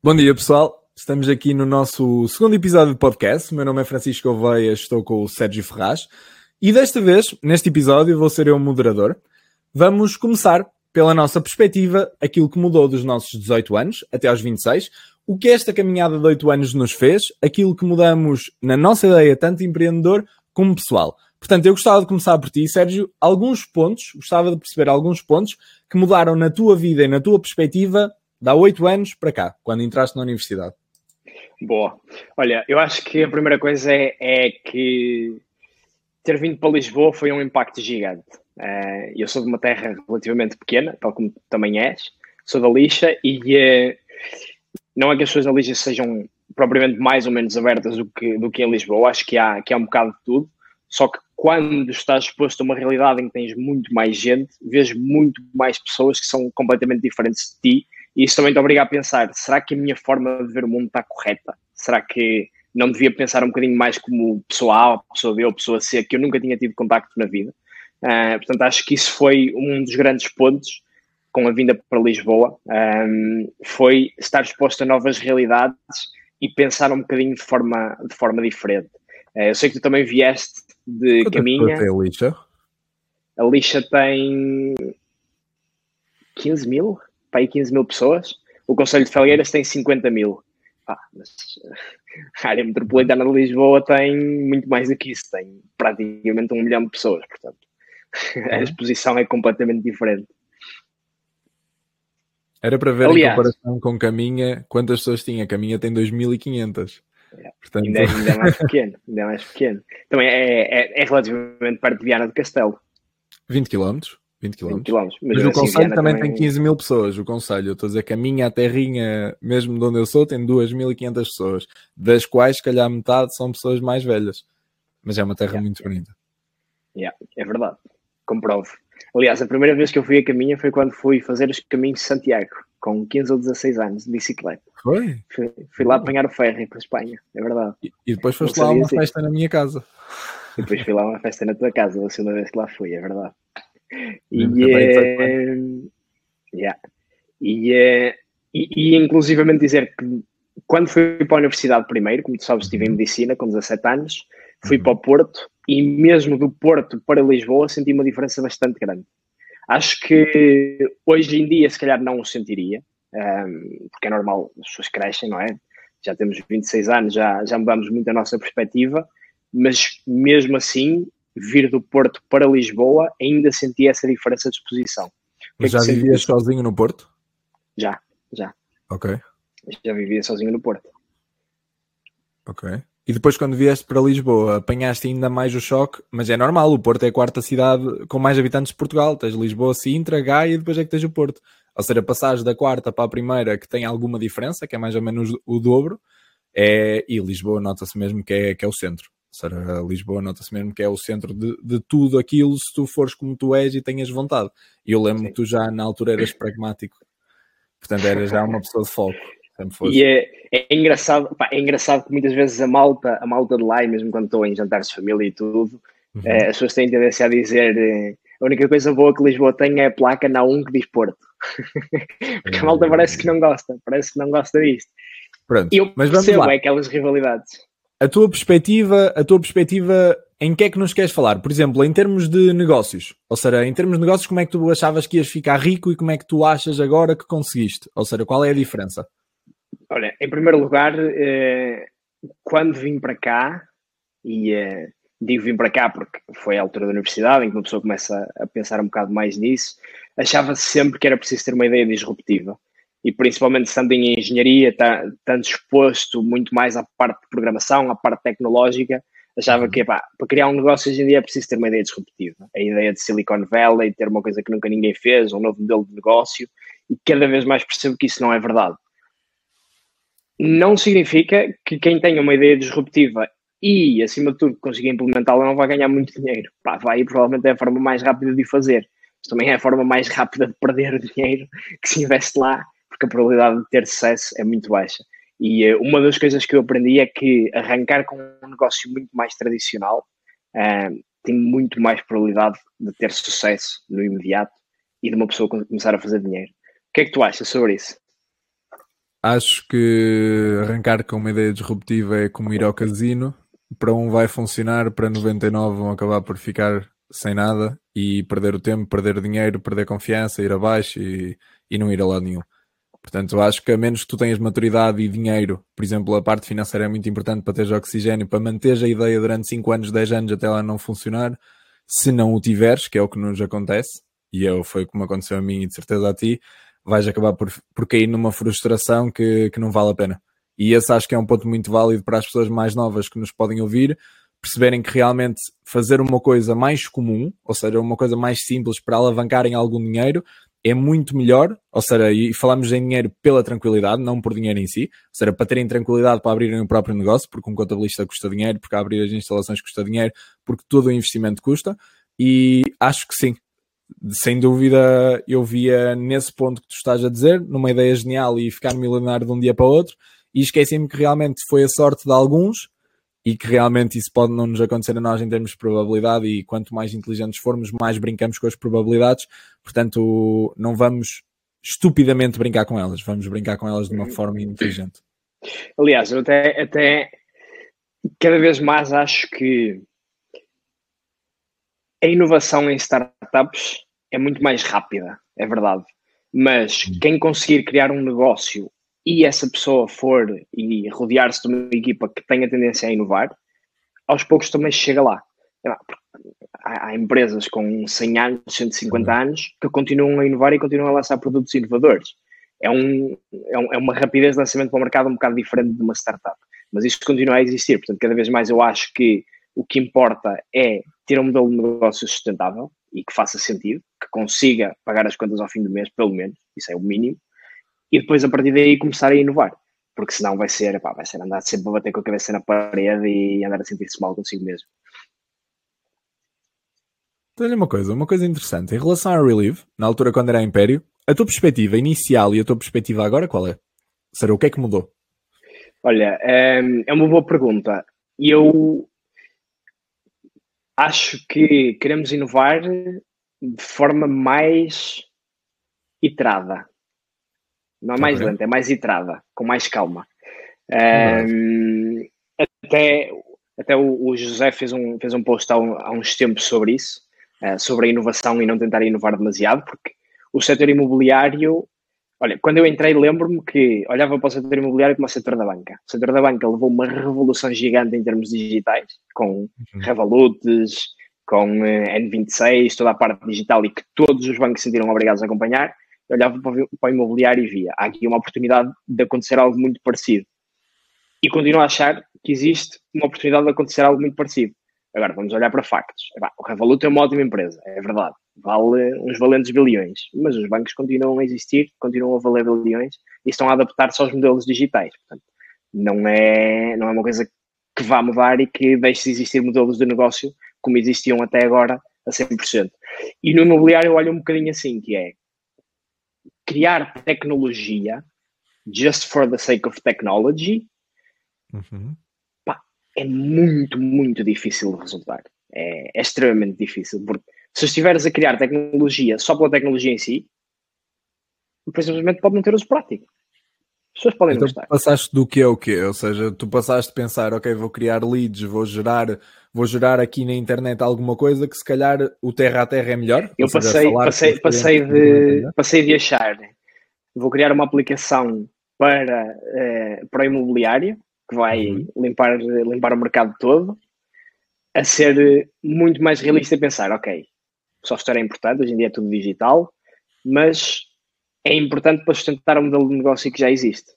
Bom dia, pessoal. Estamos aqui no nosso segundo episódio de podcast. O meu nome é Francisco Oveia, estou com o Sérgio Ferraz. E desta vez, neste episódio, vou ser eu o moderador. Vamos começar pela nossa perspectiva, aquilo que mudou dos nossos 18 anos até aos 26, o que esta caminhada de 8 anos nos fez, aquilo que mudamos na nossa ideia, tanto empreendedor como pessoal. Portanto, eu gostava de começar por ti, Sérgio, alguns pontos, gostava de perceber alguns pontos que mudaram na tua vida e na tua perspectiva Dá oito anos para cá, quando entraste na universidade. Boa. Olha, eu acho que a primeira coisa é, é que ter vindo para Lisboa foi um impacto gigante. Uh, eu sou de uma terra relativamente pequena, tal como também és. Sou da Lixa e uh, não é que as pessoas da Lixa sejam propriamente mais ou menos abertas do que, do que em Lisboa. Acho que há, que há um bocado de tudo. Só que quando estás exposto a uma realidade em que tens muito mais gente, vês muito mais pessoas que são completamente diferentes de ti e isso também te obriga a pensar: será que a minha forma de ver o mundo está correta? Será que não devia pensar um bocadinho mais como pessoa A, pessoa B ou pessoa C, que eu nunca tinha tido contacto na vida? Uh, portanto, acho que isso foi um dos grandes pontos com a vinda para Lisboa, um, foi estar exposto a novas realidades e pensar um bocadinho de forma, de forma diferente. Uh, eu sei que tu também vieste de Quanto Caminha. É a lixa? A lixa tem 15 mil? Para aí 15 mil pessoas. O Conselho de Felgueiras tem 50 mil. Ah, mas a área metropolitana de Lisboa tem muito mais do que isso, tem praticamente um milhão de pessoas, portanto a uhum. exposição é completamente diferente. Era para ver Aliás, em comparação com Caminha, quantas pessoas tinha? Caminha tem 2.500. É, portanto... ainda, é, ainda é mais pequeno, ainda é mais pequeno. Também é, é, é relativamente perto de Viana do Castelo. 20 km? 20 km. 20 km. Mas, mas o assim, Conselho também, também, tem 15 mil pessoas. O Conselho, eu estou a dizer que a minha terrinha, mesmo de onde eu sou, tem 2.500 pessoas, das quais, se calhar, metade são pessoas mais velhas. Mas é uma terra yeah. muito bonita. Yeah, é verdade. Comprovo. Aliás, a primeira vez que eu fui a caminha foi quando fui fazer os caminhos de Santiago, com 15 ou 16 anos, de bicicleta. Foi? Fui, fui lá apanhar o ferry para a Espanha, é verdade. E, e depois foste lá a uma assim. festa na minha casa. E depois fui lá a uma festa na tua casa, a segunda vez que lá fui, é verdade. E, é, yeah. e, é, e, e inclusivamente dizer que quando fui para a universidade primeiro, como tu sabes, estive em medicina com 17 anos, fui uhum. para o Porto e mesmo do Porto para Lisboa senti uma diferença bastante grande. Acho que hoje em dia se calhar não o sentiria, um, porque é normal, as pessoas crescem, não é? Já temos 26 anos, já, já mudamos muito a nossa perspectiva, mas mesmo assim vir do Porto para Lisboa, ainda senti essa diferença de exposição. Mas já vivias sozinho no Porto? Já, já. Ok. Já vivia sozinho no Porto. Ok. E depois, quando vieste para Lisboa, apanhaste ainda mais o choque, mas é normal, o Porto é a quarta cidade com mais habitantes de Portugal. Tens Lisboa, Sintra, Gaia e depois é que tens o Porto. Ou seja, a passagem da quarta para a primeira, que tem alguma diferença, que é mais ou menos o dobro, é... e Lisboa nota-se mesmo que é, que é o centro. Será Lisboa, nota-se mesmo que é o centro de, de, tudo aquilo se tu fores como tu és e tenhas vontade. E eu lembro Sim. que tu já na altura eras pragmático, portanto eras já uma pessoa de foco. E é, é engraçado, pá, é engraçado que muitas vezes a malta, a malta de lá, e mesmo quando estou em jantares de família e tudo, uhum. é, as pessoas têm tendência a dizer eh, a única coisa boa que Lisboa tem é a placa na 1 que diz Porto. Porque a malta parece que não gosta, parece que não gosta disto. Pronto, e eu mas percebo é aquelas rivalidades a tua perspectiva, a tua perspectiva em que é que nos queres falar? Por exemplo, em termos de negócios. Ou seja, em termos de negócios, como é que tu achavas que ias ficar rico e como é que tu achas agora que conseguiste? Ou seja, qual é a diferença? Olha, em primeiro lugar, eh, quando vim para cá, e eh, digo vim para cá porque foi a altura da universidade em que uma pessoa começa a pensar um bocado mais nisso, achava sempre que era preciso ter uma ideia disruptiva e principalmente estando em engenharia, tá, estando exposto muito mais à parte de programação, à parte tecnológica, achava uhum. que pá, para criar um negócio hoje em dia é preciso ter uma ideia disruptiva. A ideia de Silicon Valley, ter uma coisa que nunca ninguém fez, um novo modelo de negócio, e cada vez mais percebo que isso não é verdade. Não significa que quem tenha uma ideia disruptiva e, acima de tudo, conseguir implementá-la não vai ganhar muito dinheiro. Pá, vai provavelmente é a forma mais rápida de fazer. Mas também é a forma mais rápida de perder dinheiro que se investe lá porque a probabilidade de ter sucesso é muito baixa. E uh, uma das coisas que eu aprendi é que arrancar com um negócio muito mais tradicional uh, tem muito mais probabilidade de ter sucesso no imediato e de uma pessoa começar a fazer dinheiro. O que é que tu achas sobre isso? acho que arrancar com uma ideia disruptiva é como ir ao casino. Para um vai funcionar, para 99 vão acabar por ficar sem nada e perder o tempo, perder dinheiro, perder confiança, ir abaixo e, e não ir a lado nenhum. Portanto, acho que a menos que tu tenhas maturidade e dinheiro, por exemplo, a parte financeira é muito importante para teres oxigênio, para manteres a ideia durante 5 anos, 10 anos até ela não funcionar. Se não o tiveres, que é o que nos acontece, e eu, foi como aconteceu a mim e de certeza a ti, vais acabar por, por cair numa frustração que, que não vale a pena. E esse acho que é um ponto muito válido para as pessoas mais novas que nos podem ouvir, perceberem que realmente fazer uma coisa mais comum, ou seja, uma coisa mais simples para alavancarem algum dinheiro, é muito melhor, ou seja, e falamos em dinheiro pela tranquilidade, não por dinheiro em si, ou seja, para terem tranquilidade para abrirem o próprio negócio, porque um contabilista custa dinheiro, porque abrir as instalações custa dinheiro, porque todo o investimento custa, e acho que sim, sem dúvida eu via nesse ponto que tu estás a dizer, numa ideia genial e ficar milionário de um dia para o outro, e esqueci-me que realmente foi a sorte de alguns e que realmente isso pode não nos acontecer a nós em termos de probabilidade e quanto mais inteligentes formos, mais brincamos com as probabilidades, portanto não vamos estupidamente brincar com elas, vamos brincar com elas de uma forma inteligente. Aliás, eu até, até cada vez mais acho que a inovação em startups é muito mais rápida, é verdade. Mas quem conseguir criar um negócio e essa pessoa for e rodear-se de uma equipa que tenha tendência a inovar, aos poucos também chega lá. Há, há empresas com 100 anos, 150 uhum. anos, que continuam a inovar e continuam a lançar produtos inovadores. É, um, é, um, é uma rapidez de lançamento para o mercado um bocado diferente de uma startup. Mas isto continua a existir. Portanto, cada vez mais eu acho que o que importa é ter um modelo de negócio sustentável e que faça sentido, que consiga pagar as contas ao fim do mês, pelo menos, isso é o mínimo, e depois a partir daí começar a inovar. Porque senão vai ser, epá, vai ser andar sempre a bater com a cabeça na parede e andar a sentir-se mal consigo mesmo. Olha uma coisa, uma coisa interessante. Em relação a Relive, na altura quando era Império, a tua perspectiva inicial e a tua perspectiva agora qual é? Será o que é que mudou? Olha, é, é uma boa pergunta. E eu acho que queremos inovar de forma mais iterada. Não é mais okay. lenta, é mais iterada, com mais calma. Um, até até o, o, José fez um, fez um post há, há uns tempos sobre isso, uh, sobre a inovação e não tentar inovar demasiado, porque o setor imobiliário Olha, quando eu entrei, lembro-me que olhava para o setor imobiliário como o setor da banca. O setor da banca levou uma revolução gigante em termos digitais, com uhum. Revolutes, com eh, N26, toda a parte digital e que todos os bancos se sentiram obrigados a acompanhar. Eu olhava para o, imobiliário e via. Há aqui uma oportunidade de acontecer algo muito parecido. E continuo a achar que existe uma oportunidade de acontecer algo muito parecido. Agora, vamos olhar para factos. O Revolut é uma ótima empresa, é verdade vale uns valentes bilhões, mas os bancos continuam a existir, continuam a valer bilhões e estão a adaptar-se aos modelos digitais. Portanto, não é, não é uma coisa que vá mudar e que deixe de existir modelos de negócio como existiam até agora a 100%. E no imobiliário eu olho um bocadinho assim, que é criar tecnologia just for the sake of technology uhum. pá, é muito, muito difícil de resultar. É, é extremamente difícil, porque se estiveres a criar tecnologia só pela tecnologia em si, depois simplesmente pode não ter uso prático. As pessoas podem então, gostar. passaste do que é o quê? Ou seja, tu passaste a pensar, ok, vou criar leads, vou gerar, vou gerar aqui na internet alguma coisa que se calhar o terra a terra é melhor. Eu passei, passei, passei, de, passei de achar, vou criar uma aplicação para, uh, para o imobiliário que vai uhum. limpar, limpar o mercado todo, a ser muito mais realista e pensar, ok, software é importante, hoje em dia é tudo digital, mas é importante para sustentar o modelo de negócio que já existe,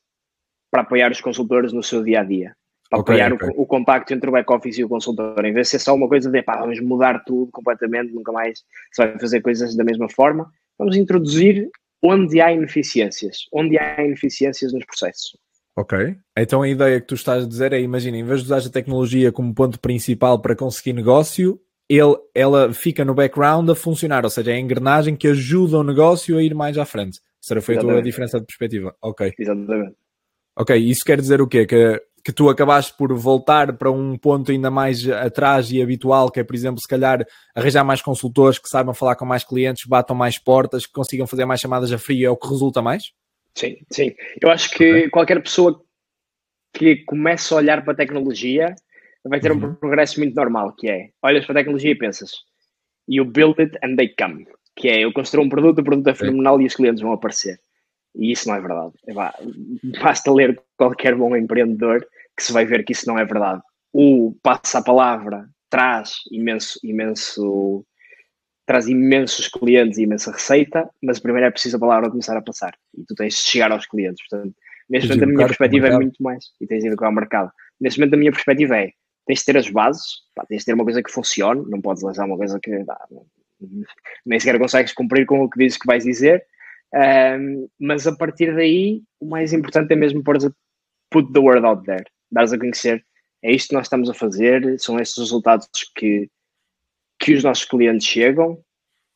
para apoiar os consultores no seu dia a dia, para okay, apoiar okay. O, o, contacto entre o back-office e o consultor, em vez de ser só uma coisa de pá, vamos mudar tudo completamente, nunca mais se vai fazer coisas da mesma forma, vamos introduzir onde há ineficiências, onde há ineficiências nos processos. Ok. Então a ideia que tu estás a dizer é, imagina, em vez de usar a tecnologia como ponto principal para conseguir negócio, ele, ela fica no background a funcionar, ou seja, é a engrenagem que ajuda o negócio a ir mais à frente. Será feita a diferença de perspectiva. Ok. Exatamente. Ok, isso quer dizer o quê? Que, que tu acabaste por voltar para um ponto ainda mais atrás e habitual, que é, por exemplo, se calhar arranjar mais consultores que saibam falar com mais clientes, batam mais portas, que consigam fazer mais chamadas a frio, é o que resulta mais? Sim, sim. Eu acho que okay. qualquer pessoa que comece a olhar para a tecnologia vai ter uhum. um progresso muito normal, que é, olhas para a tecnologia e pensas, you build it and they come, que é, eu construo um produto, o produto é fenomenal e os clientes vão aparecer. E isso não é verdade. Basta ler qualquer bom empreendedor que se vai ver que isso não é verdade. O passa a palavra traz imenso, imenso, traz imensos clientes e imensa receita, mas primeiro é preciso a palavra começar a passar e tu tens de chegar aos clientes. Portanto, neste momento a minha perspectiva é muito mais, e tens de educar o mercado. Neste momento a minha perspectiva é, tens de ter as bases, pá, tens de ter uma coisa que funcione, não podes lançar uma coisa que pá, nem sequer consegues cumprir com o que dizes que vais dizer, um, mas a partir daí o mais importante é mesmo pôr put the word out there, dares a conhecer, é isto que nós estamos a fazer, são estes os resultados que, que os nossos clientes chegam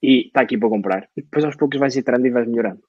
e está aqui para comprar. E depois aos poucos vais entrando e vais melhorando.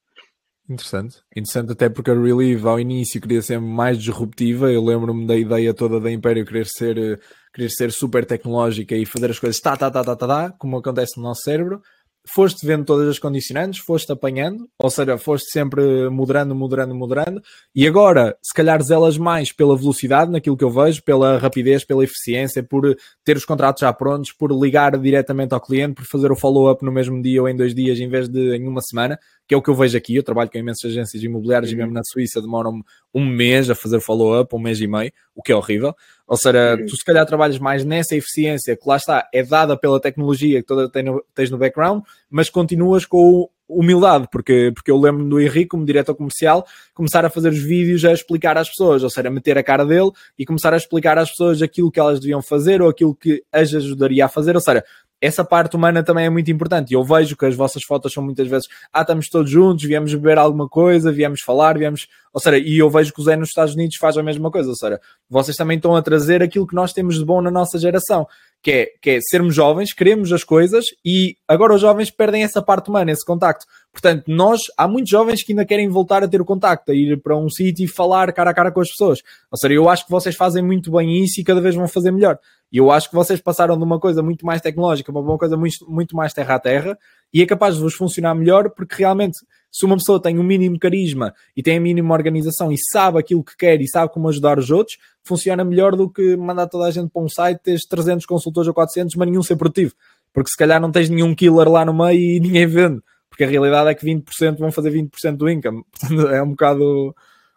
Interessante. Interessante até porque a Relieve ao início queria ser mais disruptiva. Eu lembro-me da ideia toda da Império querer ser, querer ser super tecnológica e fazer as coisas tá, tá, tá, tá, tá, tá, como acontece no nosso cérebro foste vendo todas as condicionantes, foste apanhando, ou seja, foste sempre moderando, moderando, moderando, e agora, se calhar zelas mais pela velocidade, naquilo que eu vejo, pela rapidez, pela eficiência, por ter os contratos já prontos, por ligar diretamente ao cliente, por fazer o follow-up no mesmo dia ou em dois dias em vez de em uma semana, que é o que eu vejo aqui. Eu trabalho com imensas agências imobiliárias uhum. e mesmo na Suíça demoram um mês a fazer follow-up, um mês e meio, o que é horrível. Ou seja, uhum. tu se calhar trabalhas mais nessa eficiência que lá está, é dada pela tecnologia que toda tens no background, mas continuas com humildade, porque, porque eu lembro do Henrique, como diretor comercial, começar a fazer os vídeos a explicar às pessoas, ou seja, a meter a cara dele e começar a explicar às pessoas aquilo que elas deviam fazer ou aquilo que as ajudaria a fazer, ou seja, essa parte humana também é muito importante. E eu vejo que as vossas fotos são muitas vezes, ah, estamos todos juntos, viemos beber alguma coisa, viemos falar, viemos. Ou seja, e eu vejo que o Zé nos Estados Unidos faz a mesma coisa. Ou seja, vocês também estão a trazer aquilo que nós temos de bom na nossa geração, que é, que é sermos jovens, queremos as coisas e agora os jovens perdem essa parte humana, esse contacto. Portanto, nós, há muitos jovens que ainda querem voltar a ter o contacto, a ir para um sítio e falar cara a cara com as pessoas. Ou seja, eu acho que vocês fazem muito bem isso e cada vez vão fazer melhor. E eu acho que vocês passaram de uma coisa muito mais tecnológica para uma coisa muito, muito mais terra a terra e é capaz de vos funcionar melhor porque realmente, se uma pessoa tem o um mínimo carisma e tem a mínima organização e sabe aquilo que quer e sabe como ajudar os outros, funciona melhor do que mandar toda a gente para um site, teres 300 consultores ou 400, mas nenhum ser produtivo. Porque se calhar não tens nenhum killer lá no meio e ninguém vende. Porque a realidade é que 20% vão fazer 20% do income. Portanto, é um bocado.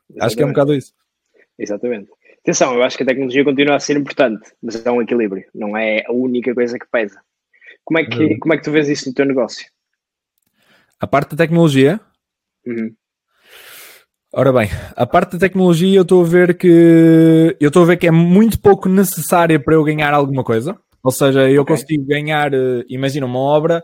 Exatamente. Acho que é um bocado isso. Exatamente. Atenção, eu acho que a tecnologia continua a ser importante, mas é um equilíbrio, não é a única coisa que pesa. Como é que, uhum. como é que tu vês isso no teu negócio? A parte da tecnologia? Uhum. Ora bem, a parte da tecnologia eu estou a ver que eu estou a ver que é muito pouco necessária para eu ganhar alguma coisa. Ou seja, eu okay. consigo ganhar, eh, imagina, uma obra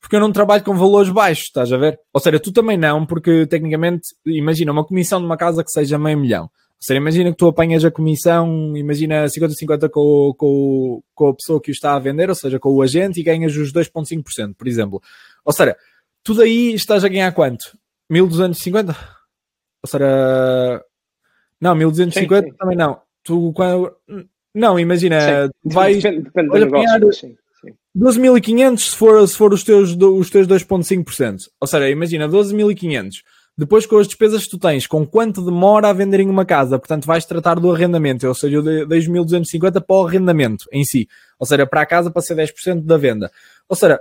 porque eu não trabalho com valores baixos, estás a ver? Ou seja, tu também não, porque tecnicamente, imagina, uma comissão de uma casa que seja meio milhão seja, imagina que tu apanhas a comissão, imagina 50-50 com, com, com a pessoa que o está a vender, ou seja, com o agente, e ganhas os 2,5%, por exemplo. Ou seja, tu daí estás a ganhar quanto? 1250? Ou seja, não, 1250 sim, sim. também não. Tu, quando, não, imagina, sim. vais, depende, depende vais ganhar 12.500 se for, se for os teus, os teus 2,5%. Ou seja, imagina, 12.500 depois com as despesas que tu tens, com quanto demora a venderem uma casa, portanto vais tratar do arrendamento, ou seja, eu dei 1.250 para o arrendamento em si, ou seja, para a casa para ser 10% da venda. Ou seja,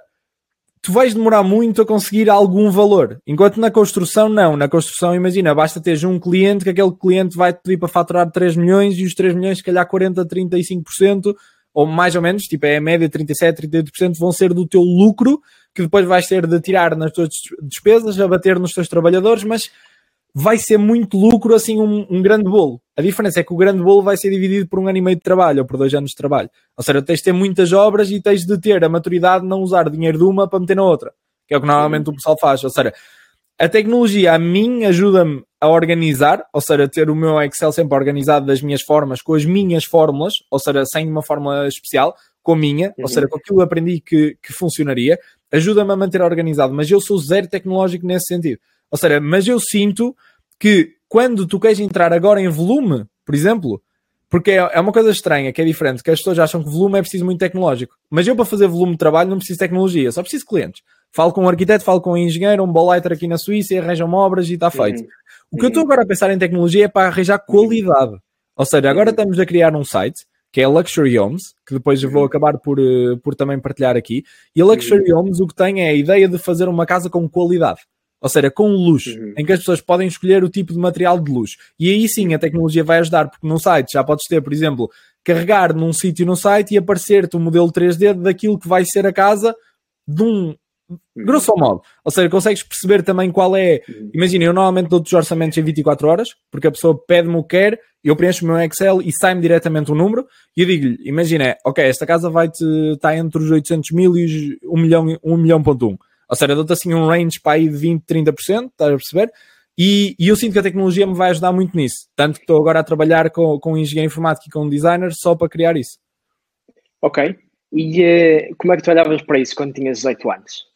tu vais demorar muito a conseguir algum valor, enquanto na construção não, na construção imagina, basta teres um cliente que aquele cliente vai te pedir para faturar 3 milhões e os 3 milhões se calhar 40, 35% ou mais ou menos, tipo é a média 37, 38% vão ser do teu lucro que depois vais ter de tirar nas tuas despesas, abater nos teus trabalhadores, mas vai ser muito lucro, assim, um, um, grande bolo. A diferença é que o grande bolo vai ser dividido por um ano e meio de trabalho ou por dois anos de trabalho. Ou seja, tens de ter muitas obras e tens de ter a maturidade de não usar dinheiro de uma para meter na outra, que é o que normalmente o pessoal faz. Ou seja, a tecnologia a mim ajuda-me a organizar, ou seja, ter o meu Excel sempre organizado das minhas formas, com as minhas fórmulas, ou seja, sem uma fórmula especial, com a minha, uhum. ou seja, com aquilo que aprendi que, que funcionaria ajuda-me a manter organizado, mas eu sou zero tecnológico nesse sentido. Ou seja, mas eu sinto que quando tu queres entrar agora em volume, por exemplo, porque é, é uma coisa estranha, que é diferente, que as pessoas acham que volume é preciso muito tecnológico. Mas eu, para fazer volume de trabalho, não preciso de tecnologia, só preciso de clientes. Falo com um arquiteto, falo com um engenheiro, um bolighter aqui na Suíça e arranjam obras e está feito. Uhum. O que eu estou agora a pensar em tecnologia é para arranjar qualidade. Ou seja, agora estamos a criar um site que é Luxury Homes, que depois eu vou uhum. acabar por, eh, por também partilhar aqui. E a Luxury uhum. Homes o que tem é a ideia de fazer uma casa com qualidade. Ou seja, com luz, uhum. em que as pessoas podem escolher o tipo de material de luz. E aí sim a tecnologia vai ajudar, porque num site já podes ter, por exemplo, carregar num sítio no site e aparecer-te o um modelo 3D daquilo que vai ser a casa de um, Grosso modo. Ou seja, consegues perceber também qual é. Imagina, eu normalmente dou-te os orçamentos em 24 horas, porque a pessoa pede-me o que quer, eu preencho o meu Excel e sai-me diretamente o número, e eu digo-lhe: imagina, ok, esta casa vai-te estar tá entre os 800 mil e os 1 milhão, 1 milhão ponto 1. Ou seja, dou-te assim um range para aí de 20, 30%, estás a perceber? E, e, eu sinto que a tecnologia me vai ajudar muito nisso. Tanto que estou agora a trabalhar com, com um engenheiro informático e com um designer só para criar isso. Ok. E uh, como é que tu olhavas para isso quando tinhas 18 anos?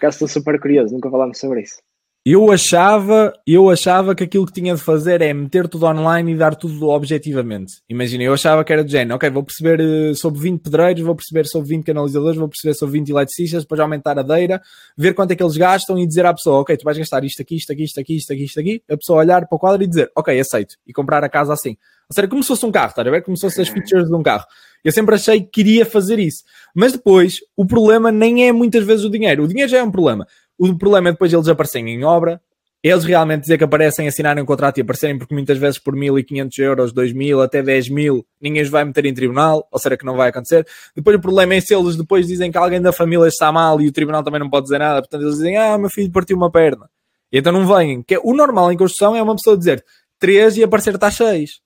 Acaso estou super curioso, nunca falámos sobre isso. Eu achava, eu achava que aquilo que tinha de fazer é meter tudo online e dar tudo objetivamente. Imagina, eu achava que era de género, ok, vou perceber uh, sobre 20 pedreiros, vou perceber sobre 20 canalizadores, vou perceber sobre 20 eletricistas, depois aumentar a deira, ver quanto é que eles gastam e dizer à pessoa, ok, tu vais gastar isto aqui, isto aqui, isto aqui, isto aqui, isto aqui, a pessoa olhar para o quadro e dizer, ok, aceito, e comprar a casa assim. Ou seja, como se fosse um carro, estás a ver? Como se fossem as features de um carro. Eu sempre achei que queria fazer isso. Mas depois, o problema nem é muitas vezes o dinheiro. O dinheiro já é um problema. O problema é depois eles aparecerem em obra, eles realmente dizer que aparecem, assinarem um contrato e aparecerem, porque muitas vezes por 1.500 euros, 2.000, até 10.000, ninguém os vai meter em tribunal, ou será que não vai acontecer. Depois o problema é se eles depois dizem que alguém da família está mal e o tribunal também não pode dizer nada, portanto eles dizem, ah, meu filho partiu uma perna. E então não vêm. Que é, o normal em construção é uma pessoa dizer 3 e aparecer está 6.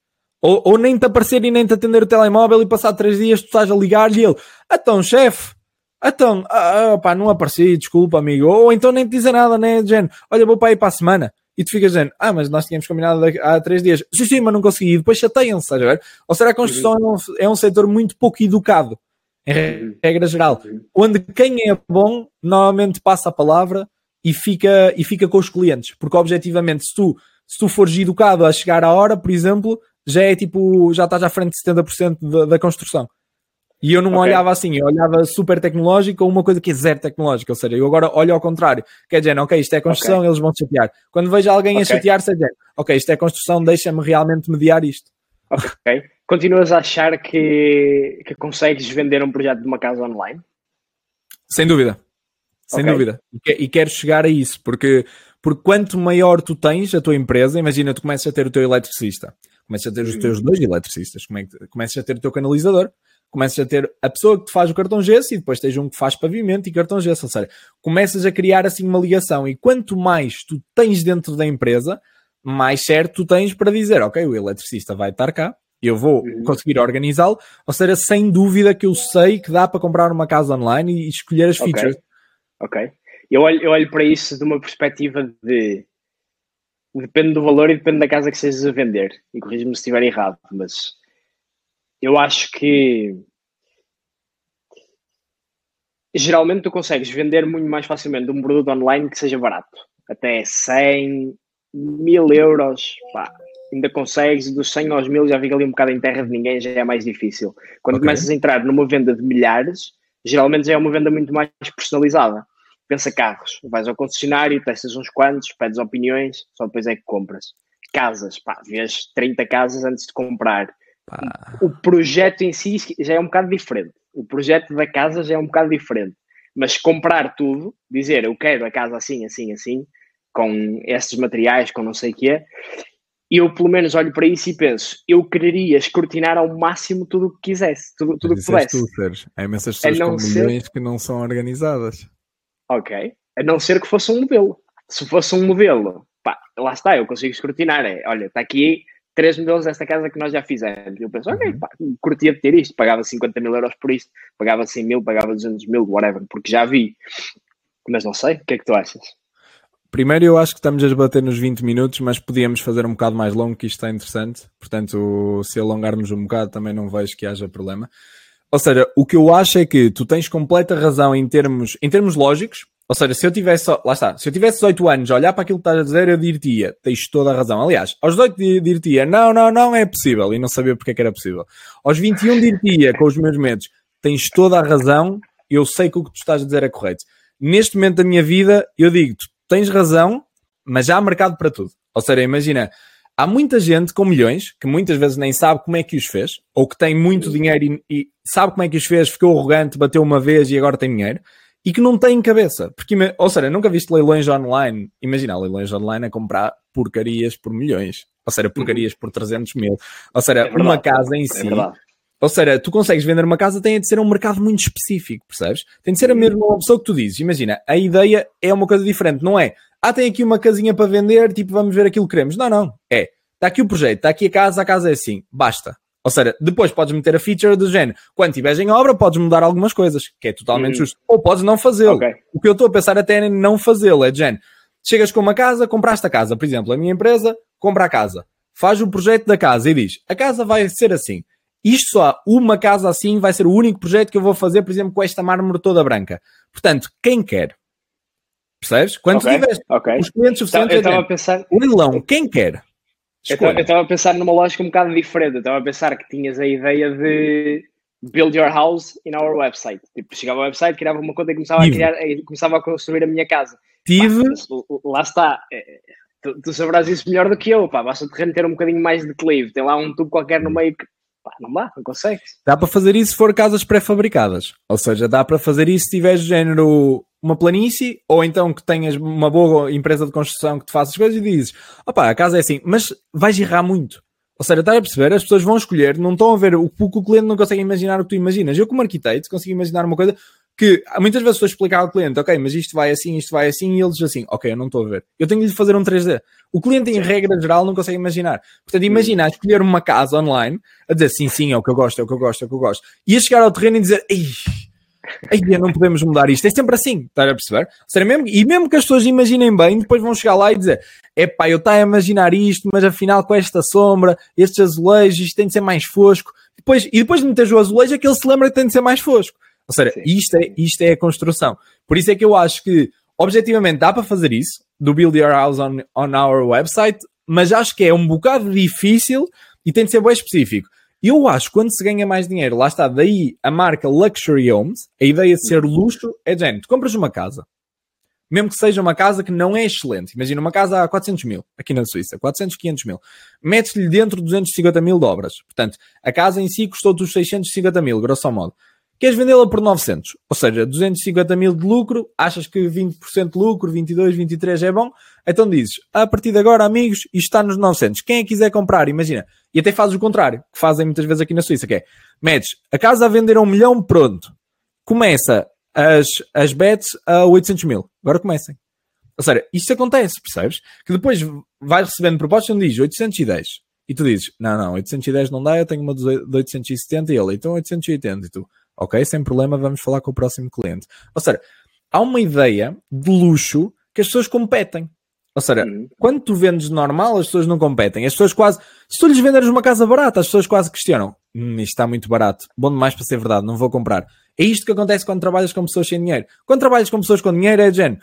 Ou, ou nem te aparecer e nem te atender o telemóvel e passar três dias tu estás a ligar-lhe e ele, então, chefe, então, ah, ah, pá, não apareci, desculpa, amigo. Ou então nem te dizer nada, né, Jen? Olha, vou para aí para a semana. E tu ficas dizendo, ah, mas nós tínhamos combinado há três dias. Sim, sim, mas não consegui. E depois chateiam-se, estás a ver? Ou será que a construção é um, é um setor muito pouco educado, em regra geral, onde quem é bom normalmente passa a palavra e fica, e fica com os clientes. Porque, objetivamente, se tu, se tu fores educado a chegar à hora, por exemplo, já é tipo, já estás à frente de 70% da, da construção. E eu não okay. olhava assim, eu olhava super tecnológico ou uma coisa que é zero tecnológica. Ou seja, eu agora olho ao contrário. Quer dizer, ok, isto é construção, okay. eles vão chatear. Quando vejo alguém okay. a chatear-se, é dizer, ok, isto é construção, deixa-me realmente mediar isto. Ok. Continuas a achar que, que consegues vender um projeto de uma casa online? Sem dúvida. Sem dúvida. E quero chegar a isso, porque, porque quanto maior tu tens a tua empresa, imagina, tu começas a ter o teu eletricista começas a ter os teus dois eletricistas, começas a ter o teu canalizador, começas a ter a pessoa que te faz o cartão gesso e depois tens um que faz pavimento e cartão gesso, ou seja, começas a criar assim uma ligação e quanto mais tu tens dentro da empresa, mais certo tu tens para dizer, ok, o eletricista vai estar cá, eu vou uhum. conseguir organizá-lo, ou seja, sem dúvida que eu sei que dá para comprar uma casa online e escolher as features. Ok. Eu olho, eu olho para isso de uma perspectiva de depende do valor e depende da casa que estejas a vender. E corrijo-me se estiver errado, mas eu acho que geralmente tu consegues vender muito mais facilmente um produto online que seja barato. Até 100, 1000 euros, pá, ainda consegues, dos 100 aos 1000 já fica ali um bocado em terra de ninguém, já é mais difícil. Quando okay. começas a entrar numa venda de milhares, geralmente já é uma venda muito mais personalizada pensa carros, vais ao concessionário, testas uns quantos, pedes opiniões, só depois é que compras. Casas, pá, vês 30 casas antes de comprar. Pá. O projeto em si já é um bocado diferente. O projeto da casa já é um bocado diferente. Mas comprar tudo, dizer eu quero a casa assim, assim, assim, com estes materiais, com não sei o que é, eu pelo menos olho para isso e penso, eu quereria escrutinar ao máximo tudo o que quisesse, tudo, tudo o que pudesse. Tu, Sérgio. Há imensas pessoas com milhões que não são organizadas. Ok. A não ser que fosse um modelo. Se fosse um modelo, pá, lá está, eu consigo escrutinar. É, olha, está aqui três modelos desta casa que nós já fizemos. Eu penso, ok, uhum. pá, curtia de ter isto, pagava 50 mil euros por isto, pagava 100 mil, pagava 200 mil, whatever, porque já vi. Mas não sei, o que é que tu achas? Primeiro, eu acho que estamos a bater nos 20 minutos, mas podíamos fazer um bocado mais longo, que isto está interessante. Portanto, se alongarmos um bocado, também não vejo que haja problema. Ou seja, o que eu acho é que tu tens completa razão em termos, em termos lógicos. Ou seja, se eu tivesse, lá está, se eu tivesse 18 anos, olhar para aquilo que estás a dizer, eu diria, tens toda a razão. Aliás, aos 18 diria, não, não, não é possível, e não sabia porque é que era possível. Aos 21 diria, com os meus medos, tens toda a razão, eu sei que o que tu estás a dizer é correto. neste momento da minha vida, eu digo, tu tens razão, mas já há mercado para tudo. Ou seja, imagina, há muita gente com milhões que muitas vezes nem sabe como é que os fez, ou que tem muito dinheiro e, e sabe como é que os fez, ficou arrogante, bateu uma vez e agora tem dinheiro, e que não tem cabeça. Porque, ou seja, nunca viste leilões online. Imagina, leilões online é comprar porcarias por milhões. Ou seja, porcarias por 300 mil. Ou seja, é uma casa em é si. Ou seja, tu consegues vender uma casa, tem de ser um mercado muito específico, percebes? Tem de ser a mesma pessoa que tu dizes. Imagina, a ideia é uma coisa diferente, não é? Ah, tem aqui uma casinha para vender, tipo, vamos ver aquilo que queremos. Não, não. É, está aqui o projeto, está aqui a casa, a casa é assim. Basta. Ou seja, depois podes meter a feature do género. Quando estiveres em obra, podes mudar algumas coisas, que é totalmente uhum. justo. Ou podes não fazê-lo. Okay. O que eu estou a pensar até é não fazê-lo. É de género. Chegas com uma casa, compraste a casa. Por exemplo, a minha empresa compra a casa. Faz o projeto da casa e diz: a casa vai ser assim. Isto só, uma casa assim vai ser o único projeto que eu vou fazer, por exemplo, com esta mármore toda branca. Portanto, quem quer? Percebes? Quando okay, tiveres okay. os clientes suficientes, eu estava a pensar... o leilão, quem quer? Escolha. Eu estava a pensar numa lógica um bocado diferente. Eu estava a pensar que tinhas a ideia de build your house in our website. Tipo, chegava ao website, criava uma conta e começava, a, criar, começava a construir a minha casa. Tive. Lá está. É, tu, tu, sabrás isso melhor do que eu. Pá. Basta o terreno ter um bocadinho mais de declive. Tem lá um tubo qualquer no meio que Pá, não dá, não consegues. Dá para fazer isso se for casas pré-fabricadas. Ou seja, dá para fazer isso se tiveres género uma planície, ou então que tenhas uma boa empresa de construção que te faça as coisas e dizes, opá, a casa é assim, mas vais errar muito. Ou seja, estás a perceber? As pessoas vão escolher, não estão a ver o que o cliente não consegue imaginar o que tu imaginas. Eu, como arquiteto, consigo imaginar uma coisa que muitas vezes estou a explicar ao cliente, ok, mas isto vai assim, isto vai assim, e eles assim, ok, eu não estou a ver. Eu tenho de lhe fazer um 3D. O cliente, em regra geral, não consegue imaginar. Portanto, imagina escolher uma casa online, a dizer sim, sim, é o que eu gosto, é o que eu gosto, é o que eu gosto, e a chegar ao terreno e dizer, ei, ei, não podemos mudar isto. É sempre assim, estás a perceber? Seja, mesmo, e mesmo que as pessoas imaginem bem, depois vão chegar lá e dizer, é pá, eu estou a imaginar isto, mas afinal com esta sombra, estes azulejos, isto tem de ser mais fosco. Depois, e depois de meter o azulejo, é que ele se lembra que tem de ser mais fosco. Ou seja, isto é, isto é a construção. Por isso é que eu acho que, objetivamente, dá para fazer isso, do Build Your House on, on our website, mas acho que é um bocado difícil e tem de ser bem específico. Eu acho que quando se ganha mais dinheiro, lá está, daí a marca Luxury Homes, a ideia de ser luxo é de tu compras uma casa, mesmo que seja uma casa que não é excelente, imagina uma casa a 400 mil, aqui na Suíça, 400, 500 mil, metes-lhe dentro 250 mil dobras, portanto, a casa em si custou-te os 650 mil, grosso modo. Queres vendê-la por 900, ou seja, 250 mil de lucro, achas que 20% de lucro, 22, 23 é bom, então dizes, a partir de agora, amigos, isto está nos 900. Quem é quiser comprar, imagina, e até fazes o contrário, que fazem muitas vezes aqui na Suíça, que é, metes a casa a vender a um milhão, pronto, começa as, as bets a 800 mil, agora comecem. Ou seja, isto acontece, percebes? Que depois vais recebendo propostas onde diz 810, e tu dizes, não, não, 810 não dá, eu tenho uma de 870 e ele, então 880, e tu ok? Sem problema, vamos falar com o próximo cliente. Ou seja, há uma ideia de luxo que as pessoas competem. Ou seja, uhum. quando tu vendes normal, as pessoas não competem. As pessoas quase. Se tu lhes venderes uma casa barata, as pessoas quase questionam. Hum, isto está muito barato. Bom demais para ser verdade, não vou comprar. É isto que acontece quando trabalhas com pessoas sem dinheiro. Quando trabalhas com pessoas com dinheiro, é de género.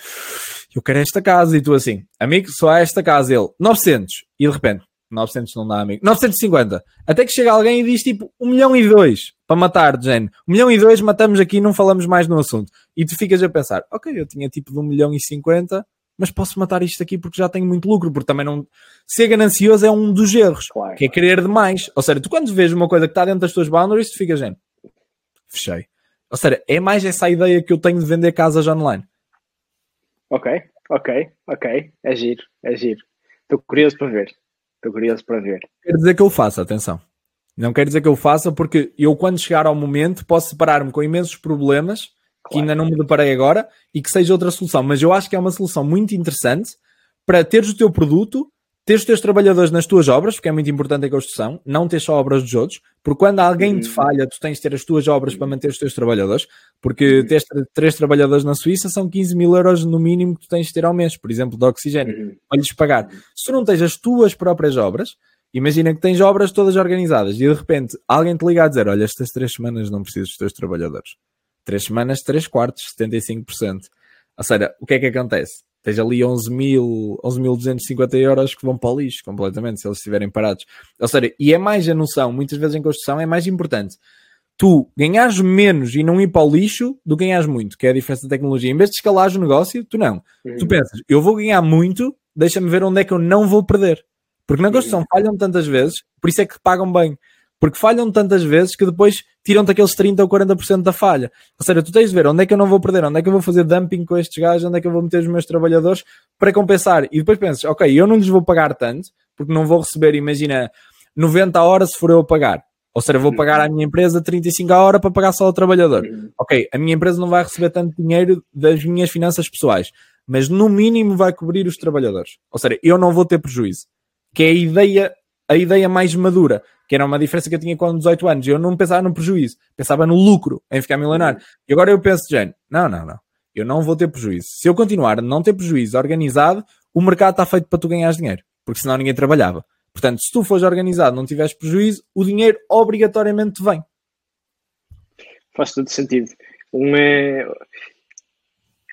Eu quero esta casa. E tu assim, amigo, só há esta casa. Ele, 900. E de repente, 900 não dá, amigo. 950. Até que chega alguém e diz tipo 1 milhão e 2 para matar, de género. 1 milhão e 2 matamos aqui e não falamos mais no assunto. E tu ficas a pensar, ok, eu tinha tipo de 1 milhão e 50, mas posso matar isto aqui porque já tenho muito lucro, porque também não. Ser ganancioso é um dos erros, claro. que é querer demais. Ou seja, tu quando vês uma coisa que está dentro das tuas boundaries, tu ficas, género, fechei. Ou seja, é mais essa ideia que eu tenho de vender casas online. Ok, ok, ok. É giro, é giro. Estou curioso para ver. Estou curioso para ver. Quer dizer que eu faça, atenção. Não quer dizer que eu faça, porque eu, quando chegar ao momento, posso separar-me com imensos problemas. Que ainda não me deparei agora e que seja outra solução. Mas eu acho que é uma solução muito interessante para teres o teu produto ter os teus trabalhadores nas tuas obras, porque é muito importante a construção, não ter só obras dos outros, porque quando alguém te uhum. falha, tu tens de ter as tuas obras para manter os teus trabalhadores, porque uhum. ter três trabalhadores na Suíça são 15 mil euros no mínimo que tu tens de ter ao mês, por exemplo, de oxigênio, uhum. para lhes pagar. Se tu não tens as tuas próprias obras, imagina que tens obras todas organizadas e de repente alguém te liga a dizer: Olha, estas três semanas não precisas dos teus trabalhadores. Três semanas, três quartos, 75%. Ou seja, o que é que acontece? tens ali 11.250 11 euros que vão para o lixo completamente, se eles estiverem parados. Ou seja, e é mais a noção, muitas vezes em construção é mais importante tu ganhares menos e não ir para o lixo do que ganhares muito, que é a diferença da tecnologia. Em vez de escalar o negócio, tu não. Uhum. Tu pensas, eu vou ganhar muito, deixa-me ver onde é que eu não vou perder. Porque na construção falham tantas vezes, por isso é que pagam bem. Porque falham tantas vezes que depois tiram-te aqueles 30% ou 40% da falha. Ou seja, tu tens de ver onde é que eu não vou perder, onde é que eu vou fazer dumping com estes gajos, onde é que eu vou meter os meus trabalhadores para compensar. E depois pensas, ok, eu não lhes vou pagar tanto, porque não vou receber, imagina, 90 a hora se for eu a pagar. Ou seja, vou pagar à minha empresa 35 a hora para pagar só ao trabalhador. Ok, a minha empresa não vai receber tanto dinheiro das minhas finanças pessoais, mas no mínimo vai cobrir os trabalhadores. Ou seja, eu não vou ter prejuízo. Que é a ideia, a ideia mais madura, que era uma diferença que eu tinha com 18 anos. Eu não pensava no prejuízo, pensava no lucro, em ficar milionário. E agora eu penso, Jane, não, não, não. Eu não vou ter prejuízo. Se eu continuar a não ter prejuízo organizado, o mercado está feito para tu ganhares dinheiro, porque senão ninguém trabalhava. Portanto, se tu fores organizado não tiveres prejuízo, o dinheiro obrigatoriamente vem. Faz todo sentido. Um, é...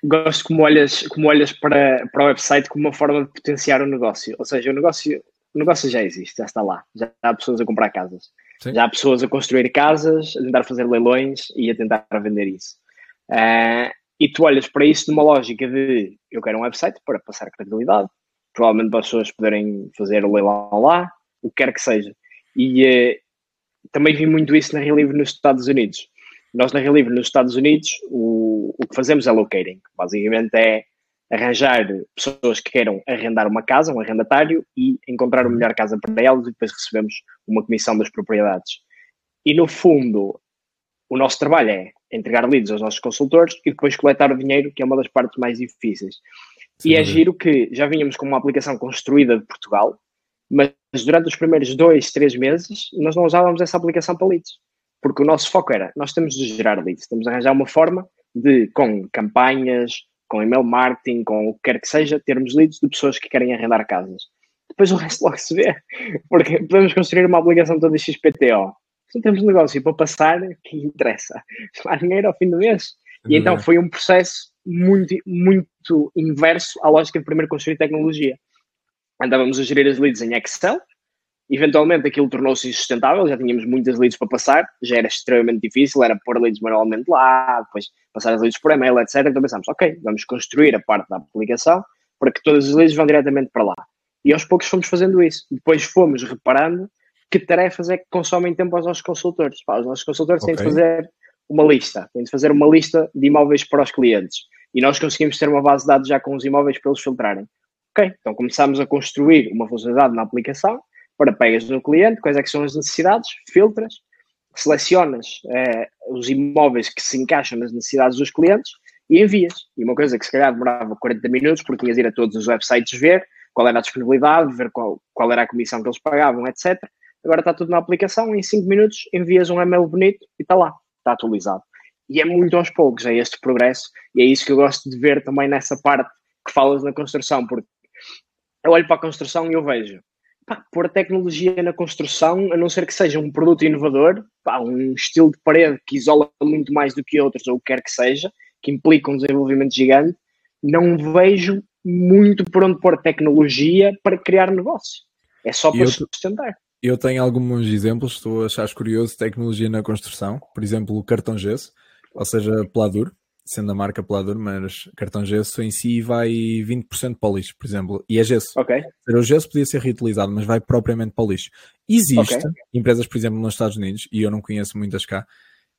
Gosto como olhas, como olhas para, para o website como uma forma de potenciar o negócio. Ou seja, o negócio, o negócio já existe, já está lá. Já há pessoas a comprar casas. Sim. Já há pessoas a construir casas, a tentar fazer leilões e a tentar vender isso. Uh, e tu olhas para isso numa lógica de eu quero um website para passar credibilidade, provavelmente para as pessoas poderem fazer o leilão lá, o que quer que seja. E eh, também vi muito isso na Relive nos Estados Unidos. Nós na Relive nos Estados Unidos, o, o que fazemos é locating. Basicamente é arranjar pessoas que queiram arrendar uma casa, um arrendatário, e encontrar a melhor casa para elas e depois recebemos uma comissão das propriedades. E no fundo, o nosso trabalho é entregar leads aos nossos consultores e depois coletar o dinheiro, que é uma das partes mais difíceis. Sim, e é giro que já vínhamos com uma aplicação construída de Portugal, mas durante os primeiros dois, três meses, nós não usávamos essa aplicação para leads. Porque o nosso foco era, nós temos de gerar leads, temos de arranjar uma forma de, com campanhas, com email marketing, com o que quer que seja, termos leads de pessoas que querem arrendar casas. Depois o resto logo se vê, porque podemos construir uma aplicação toda XPTO. Se não temos negócio para passar, que interessa? Há dinheiro ao fim do mês. E então foi um processo muito, muito inverso à lógica de primeiro construir tecnologia. Andávamos a gerir as leads em Excel, eventualmente aquilo tornou-se insustentável, já tínhamos muitas leads para passar, já era extremamente difícil, era pôr leads manualmente lá, depois passar as leads por e-mail, etc. Então pensámos, ok, vamos construir a parte da aplicação para que todas as leads vão diretamente para lá. E aos poucos fomos fazendo isso. Depois fomos reparando que tarefas é que consomem tempo aos nossos consultores. Pá, os nossos consultores okay. têm de fazer uma lista, têm de fazer uma lista de imóveis para os clientes e nós conseguimos ter uma base de dados já com os imóveis para eles filtrarem. Ok, então começamos a construir uma funcionalidade na aplicação para pegas no cliente, quais é são as necessidades, filtras, selecionas eh, os imóveis que se encaixam nas necessidades dos clientes e envias. E uma coisa que se calhar demorava 40 minutos, porque tinhas de ir a todos os websites ver qual era a disponibilidade, ver qual, qual era a comissão que eles pagavam, etc. Agora está tudo na aplicação, em 5 minutos envias um e-mail bonito e está lá, está atualizado. E é muito aos poucos, é este progresso, e é isso que eu gosto de ver também nessa parte que falas na construção, porque eu olho para a construção e eu vejo, pá, pôr a tecnologia na construção, a não ser que seja um produto inovador, pá, um estilo de parede que isola muito mais do que outros, ou o que quer que seja, que implica um desenvolvimento gigante, não vejo muito por onde pôr tecnologia para criar negócio. É só para eu sustentar. Eu tenho alguns exemplos, se tu achares curioso, tecnologia na construção, por exemplo, o cartão gesso ou seja, Pladur, sendo a marca Pladur, mas cartão gesso em si vai 20% para o lixo, por exemplo, e é gesso. Ok. O gesso podia ser reutilizado, mas vai propriamente para o lixo. Existe okay. empresas, por exemplo, nos Estados Unidos, e eu não conheço muitas cá,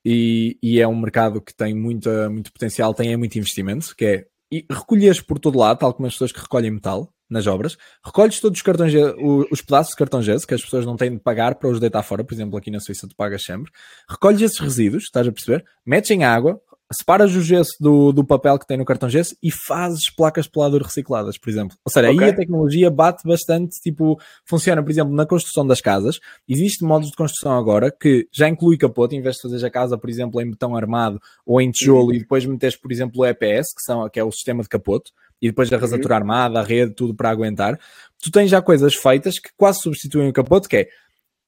e, e é um mercado que tem muita, muito potencial, tem é muito investimento, que é e recolhes por todo lado, tal como as pessoas que recolhem metal, nas obras, recolhes todos os cartões, os pedaços de cartão gesso que as pessoas não têm de pagar para os deitar fora, por exemplo, aqui na Suíça tu pagas sempre, recolhes esses resíduos, estás a perceber, metes em água, separas o gesso do, do papel que tem no cartão gesso e fazes placas pelador recicladas, por exemplo. Ou seja, okay. aí a tecnologia bate bastante, tipo, funciona, por exemplo, na construção das casas. Existem modos de construção agora que já inclui capote, em vez de fazer a casa, por exemplo, em betão armado ou em tijolo uhum. e depois metes, por exemplo, o EPS, que, são, que é o sistema de capote e depois a uhum. rasatura uhum. armada, a rede, tudo para aguentar. Tu tens já coisas feitas que quase substituem o capote, que é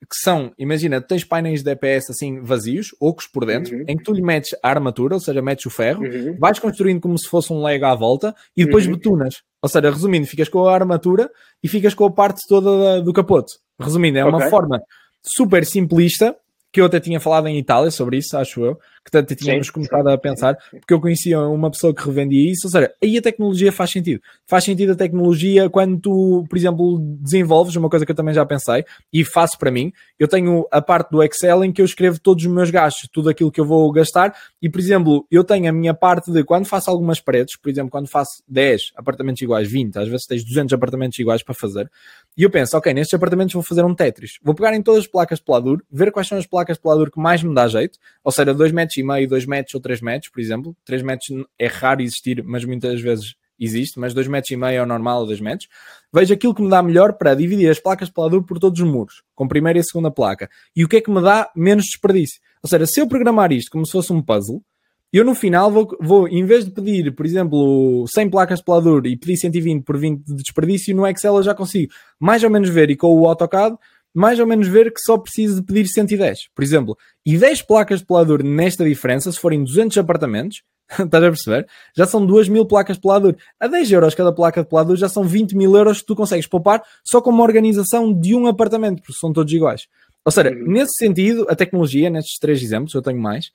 que são, imagina, tens painéis de EPS assim vazios, ocos por dentro, uhum. em que tu lhe metes a armatura, ou seja, metes o ferro, uhum. vais construindo como se fosse um Lego à volta e depois uhum. betunas. Ou seja, resumindo, ficas com a armatura e ficas com a parte toda do capote. Resumindo, é uma okay. forma super simplista que eu até tinha falado em Itália sobre isso, acho eu, que até tínhamos sim, começado sim, a pensar, sim, porque eu conhecia uma pessoa que revendia isso, ou seja, aí a tecnologia faz sentido. Faz sentido a tecnologia quando tu, por exemplo, desenvolves uma coisa que eu também já pensei e faço para mim. Eu tenho a parte do Excel em que eu escrevo todos os meus gastos, tudo aquilo que eu vou gastar, e por exemplo, eu tenho a minha parte de quando faço algumas paredes, por exemplo, quando faço 10 apartamentos iguais, 20, às vezes tens 200 apartamentos iguais para fazer, e eu penso, ok, nestes apartamentos vou fazer um Tetris. Vou pegar em todas as placas de peladuro, ver quais são as placas de peladuro que mais me dá jeito, ou seja, 2 metros e meio, 2 metros ou 3 metros, por exemplo. 3 metros é raro existir, mas muitas vezes existe, mas 2 metros e meio é o normal, 2 metros. Vejo aquilo que me dá melhor para dividir as placas de peladuro por todos os muros, com primeira e segunda placa. E o que é que me dá menos desperdício? Ou seja, se eu programar isto como se fosse um puzzle, eu no final vou, vou, em vez de pedir, por exemplo, 100 placas de pelador e pedir 120 por 20 de desperdício, no Excel eu já consigo mais ou menos ver e com o AutoCAD, mais ou menos ver que só preciso de pedir 110, por exemplo. E 10 placas de pelador nesta diferença, se forem 200 apartamentos, estás a perceber? Já são 2 mil placas de pelador. A 10 euros cada placa de pelador já são 20 mil euros que tu consegues poupar só com uma organização de um apartamento, porque são todos iguais. Ou seja, uhum. nesse sentido, a tecnologia, nestes três exemplos, eu tenho mais,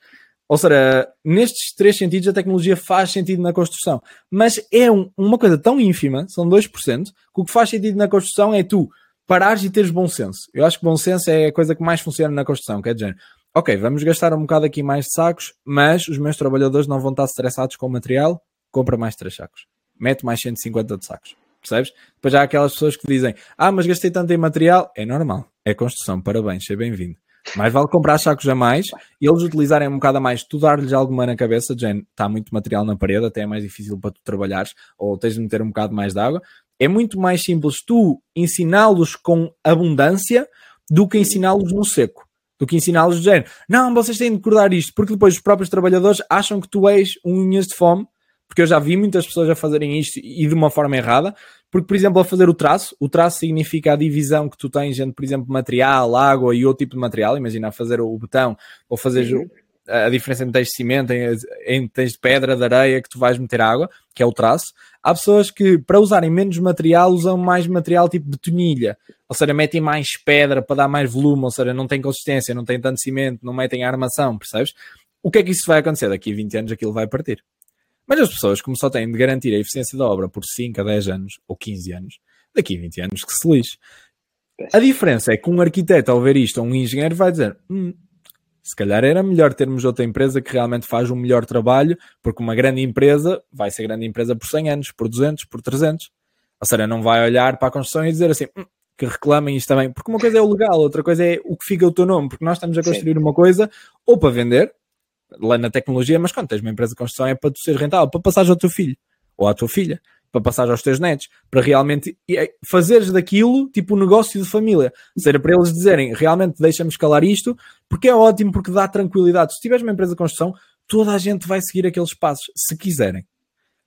ou seja, nestes três sentidos a tecnologia faz sentido na construção, mas é um, uma coisa tão ínfima, são 2%, que o que faz sentido na construção é tu parares e teres bom senso. Eu acho que bom senso é a coisa que mais funciona na construção, quer dizer, ok, vamos gastar um bocado aqui mais de sacos, mas os meus trabalhadores não vão estar estressados com o material, compra mais três sacos, mete mais 150 de sacos, percebes? Depois há aquelas pessoas que dizem, ah, mas gastei tanto em material, é normal, é construção, parabéns, seja bem-vindo. Mais vale comprar sacos a mais e eles utilizarem um bocado a mais, tu dar-lhes alguma na cabeça, Jen, está muito material na parede, até é mais difícil para tu trabalhares, ou tens de meter um bocado mais de água. É muito mais simples tu ensiná-los com abundância do que ensiná-los no seco. Do que ensiná-los de género, não, vocês têm de acordar isto, porque depois os próprios trabalhadores acham que tu és um unhas de fome, porque eu já vi muitas pessoas a fazerem isto e de uma forma errada, porque, por exemplo, a fazer o traço, o traço significa a divisão que tu tens entre, por exemplo, material, água e outro tipo de material. Imagina fazer o betão ou fazer uhum. a diferença entre tens de cimento, entre tens de pedra, de areia que tu vais meter água, que é o traço. Há pessoas que, para usarem menos material, usam mais material tipo betonilha, ou seja, metem mais pedra para dar mais volume, ou seja, não tem consistência, não tem tanto cimento, não metem armação, percebes? O que é que isso vai acontecer? Daqui a 20 anos aquilo vai partir. Mas as pessoas, como só têm de garantir a eficiência da obra por 5 a 10 anos ou 15 anos, daqui a 20 anos que se lixe. A diferença é que um arquiteto, ao ver isto, ou um engenheiro, vai dizer: hum, se calhar era melhor termos outra empresa que realmente faz um melhor trabalho, porque uma grande empresa vai ser grande empresa por 100 anos, por 200, por 300. Ou seja, não vai olhar para a construção e dizer assim: hum, que reclamem isto também, porque uma coisa é o legal, outra coisa é o que fica o teu nome, porque nós estamos a construir Sim. uma coisa ou para vender, lá na tecnologia, mas quando tens uma empresa de construção é para tu ser rentável, para passares ao teu filho ou à tua filha, para passares aos teus netos, para realmente é, fazeres daquilo tipo um negócio de família. Ou seja, para eles dizerem realmente deixa-me escalar isto, porque é ótimo, porque dá tranquilidade. Se tiveres uma empresa de construção, toda a gente vai seguir aqueles passos, se quiserem.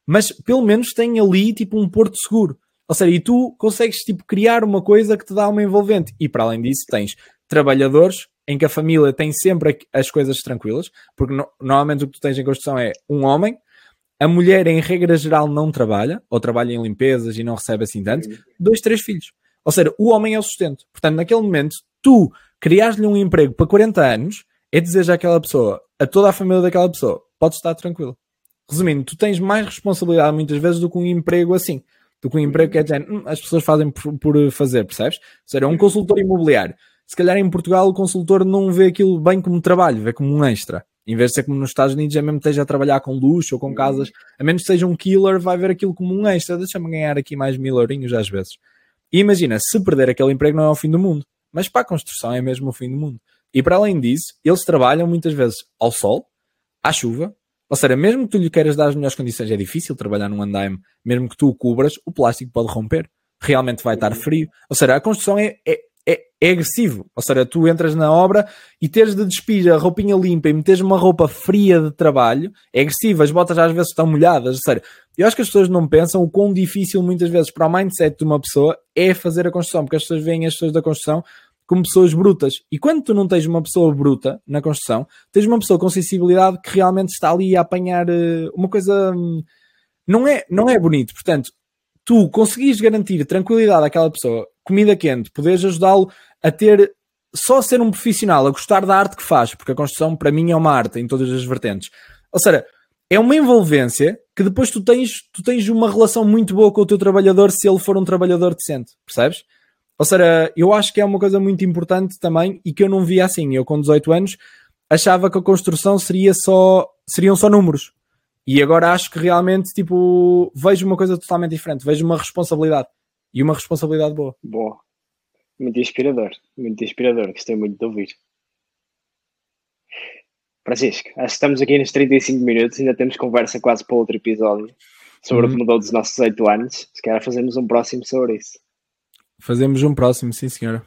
Mas pelo menos tem ali tipo um porto seguro. Ou seja, e tu consegues tipo criar uma coisa que te dá uma envolvente. E para além disso, tens trabalhadores em que a família tem sempre as coisas tranquilas, porque no, normalmente o que tu tens em construção é um homem, a mulher em regra geral não trabalha, ou trabalha em limpezas e não recebe assim tanto, dois, três filhos. Ou seja, o homem é o sustento. Portanto, naquele momento, tu criares-lhe um emprego para 40 anos, é dizer já àquela pessoa, a toda a família daquela pessoa, pode estar tranquilo. Resumindo, tu tens mais responsabilidade muitas vezes do que um emprego assim. Do que um emprego que é dizer, hum, as pessoas fazem por, por fazer, percebes? Ou seja, um consultor imobiliário se calhar em Portugal o consultor não vê aquilo bem como trabalho, vê como um extra. Em vez de ser como nos Estados Unidos, é mesmo que esteja a trabalhar com luxo ou com casas, a menos que seja um killer, vai ver aquilo como um extra. Deixa-me ganhar aqui mais mil eurinhos às vezes. E imagina, se perder aquele emprego não é o fim do mundo. Mas para a construção é mesmo o fim do mundo. E para além disso, eles trabalham muitas vezes ao sol, à chuva, ou seja, mesmo que tu lhe queiras dar as melhores condições, é difícil trabalhar num andaime, mesmo que tu o cubras, o plástico pode romper. Realmente vai estar frio. Ou seja, a construção é, é, é, é, agressivo. Ou seja, tu entras na obra e teres de despir a roupinha limpa e meteres uma roupa fria de trabalho é agressivo. As botas às vezes estão molhadas. Seja, eu acho que as pessoas não pensam o quão difícil muitas vezes para o mindset de uma pessoa é fazer a construção, porque as pessoas veem as pessoas da construção como pessoas brutas. E quando tu não tens uma pessoa bruta na construção, tens uma pessoa com sensibilidade que realmente está ali a apanhar uh, uma coisa. Um, não é, não é bonito. Portanto, tu conseguis garantir tranquilidade àquela pessoa comida quente, poderes ajudá-lo a ter só ser um profissional, a gostar da arte que faz, porque a construção para mim é uma arte em todas as vertentes. Ou seja, é uma envolvência que depois tu tens, tu tens uma relação muito boa com o teu trabalhador se ele for um trabalhador decente, percebes? Ou seja, eu acho que é uma coisa muito importante também e que eu não via assim. Eu, com 18 anos, achava que a construção seria só, seriam só números. E agora acho que realmente, tipo, vejo uma coisa totalmente diferente. Vejo uma responsabilidade. E uma responsabilidade boa. Boa. Muito inspirador. Muito inspirador. Gostei muito de ouvir. Francisco, acho que estamos aqui nos 35 minutos. Ainda temos conversa quase para outro episódio sobre uhum. o que mudou dos nossos 8 anos. Se calhar fazemos um próximo sobre isso. Fazemos um próximo, sim, senhora.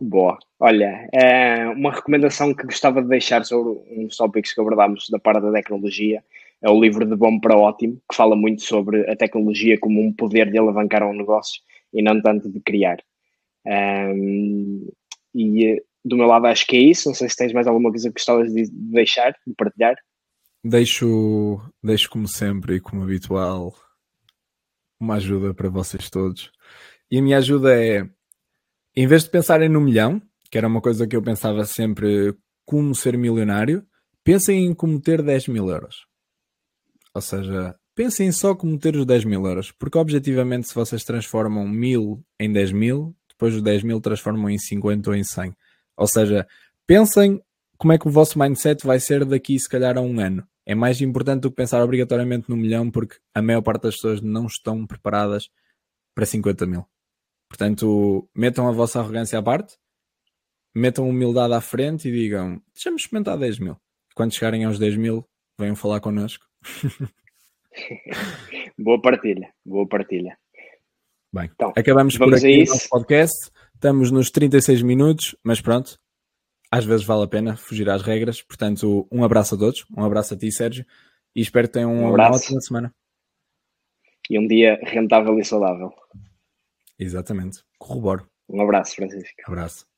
Boa. Olha, é uma recomendação que gostava de deixar sobre uns tópicos que abordámos da parte da tecnologia é o livro de Bom para Ótimo, que fala muito sobre a tecnologia como um poder de alavancar um negócio e não tanto de criar. Um, e do meu lado acho que é isso. Não sei se tens mais alguma coisa que gostavas de deixar, de partilhar. Deixo, deixo como sempre e como habitual uma ajuda para vocês todos. E a minha ajuda é, em vez de pensarem no milhão, que era uma coisa que eu pensava sempre como ser milionário, pensem em como ter 10 mil euros. Ou seja, pensem só como ter os 10 mil euros, porque objetivamente se vocês transformam mil em 10 mil, depois os 10 mil transformam em 50 ou em 100. Ou seja, pensem como é que o vosso mindset vai ser daqui se calhar a um ano é mais importante do que pensar obrigatoriamente no milhão, porque a maior parte das pessoas não estão preparadas para 50 mil. Portanto, metam a vossa arrogância à parte, metam humildade à frente e digam: deixa-me experimentar 10 mil. Quando chegarem aos 10 mil, venham falar connosco. boa partilha, boa partilha. Bem, então, acabamos por aqui o nosso podcast. Estamos nos 36 minutos, mas pronto, às vezes vale a pena fugir às regras. Portanto, um abraço a todos, um abraço a ti, Sérgio, e espero que tenham um uma ótima semana. E um dia rentável e saudável. Exatamente. Corroboro. Um abraço, Francisco. Abraço.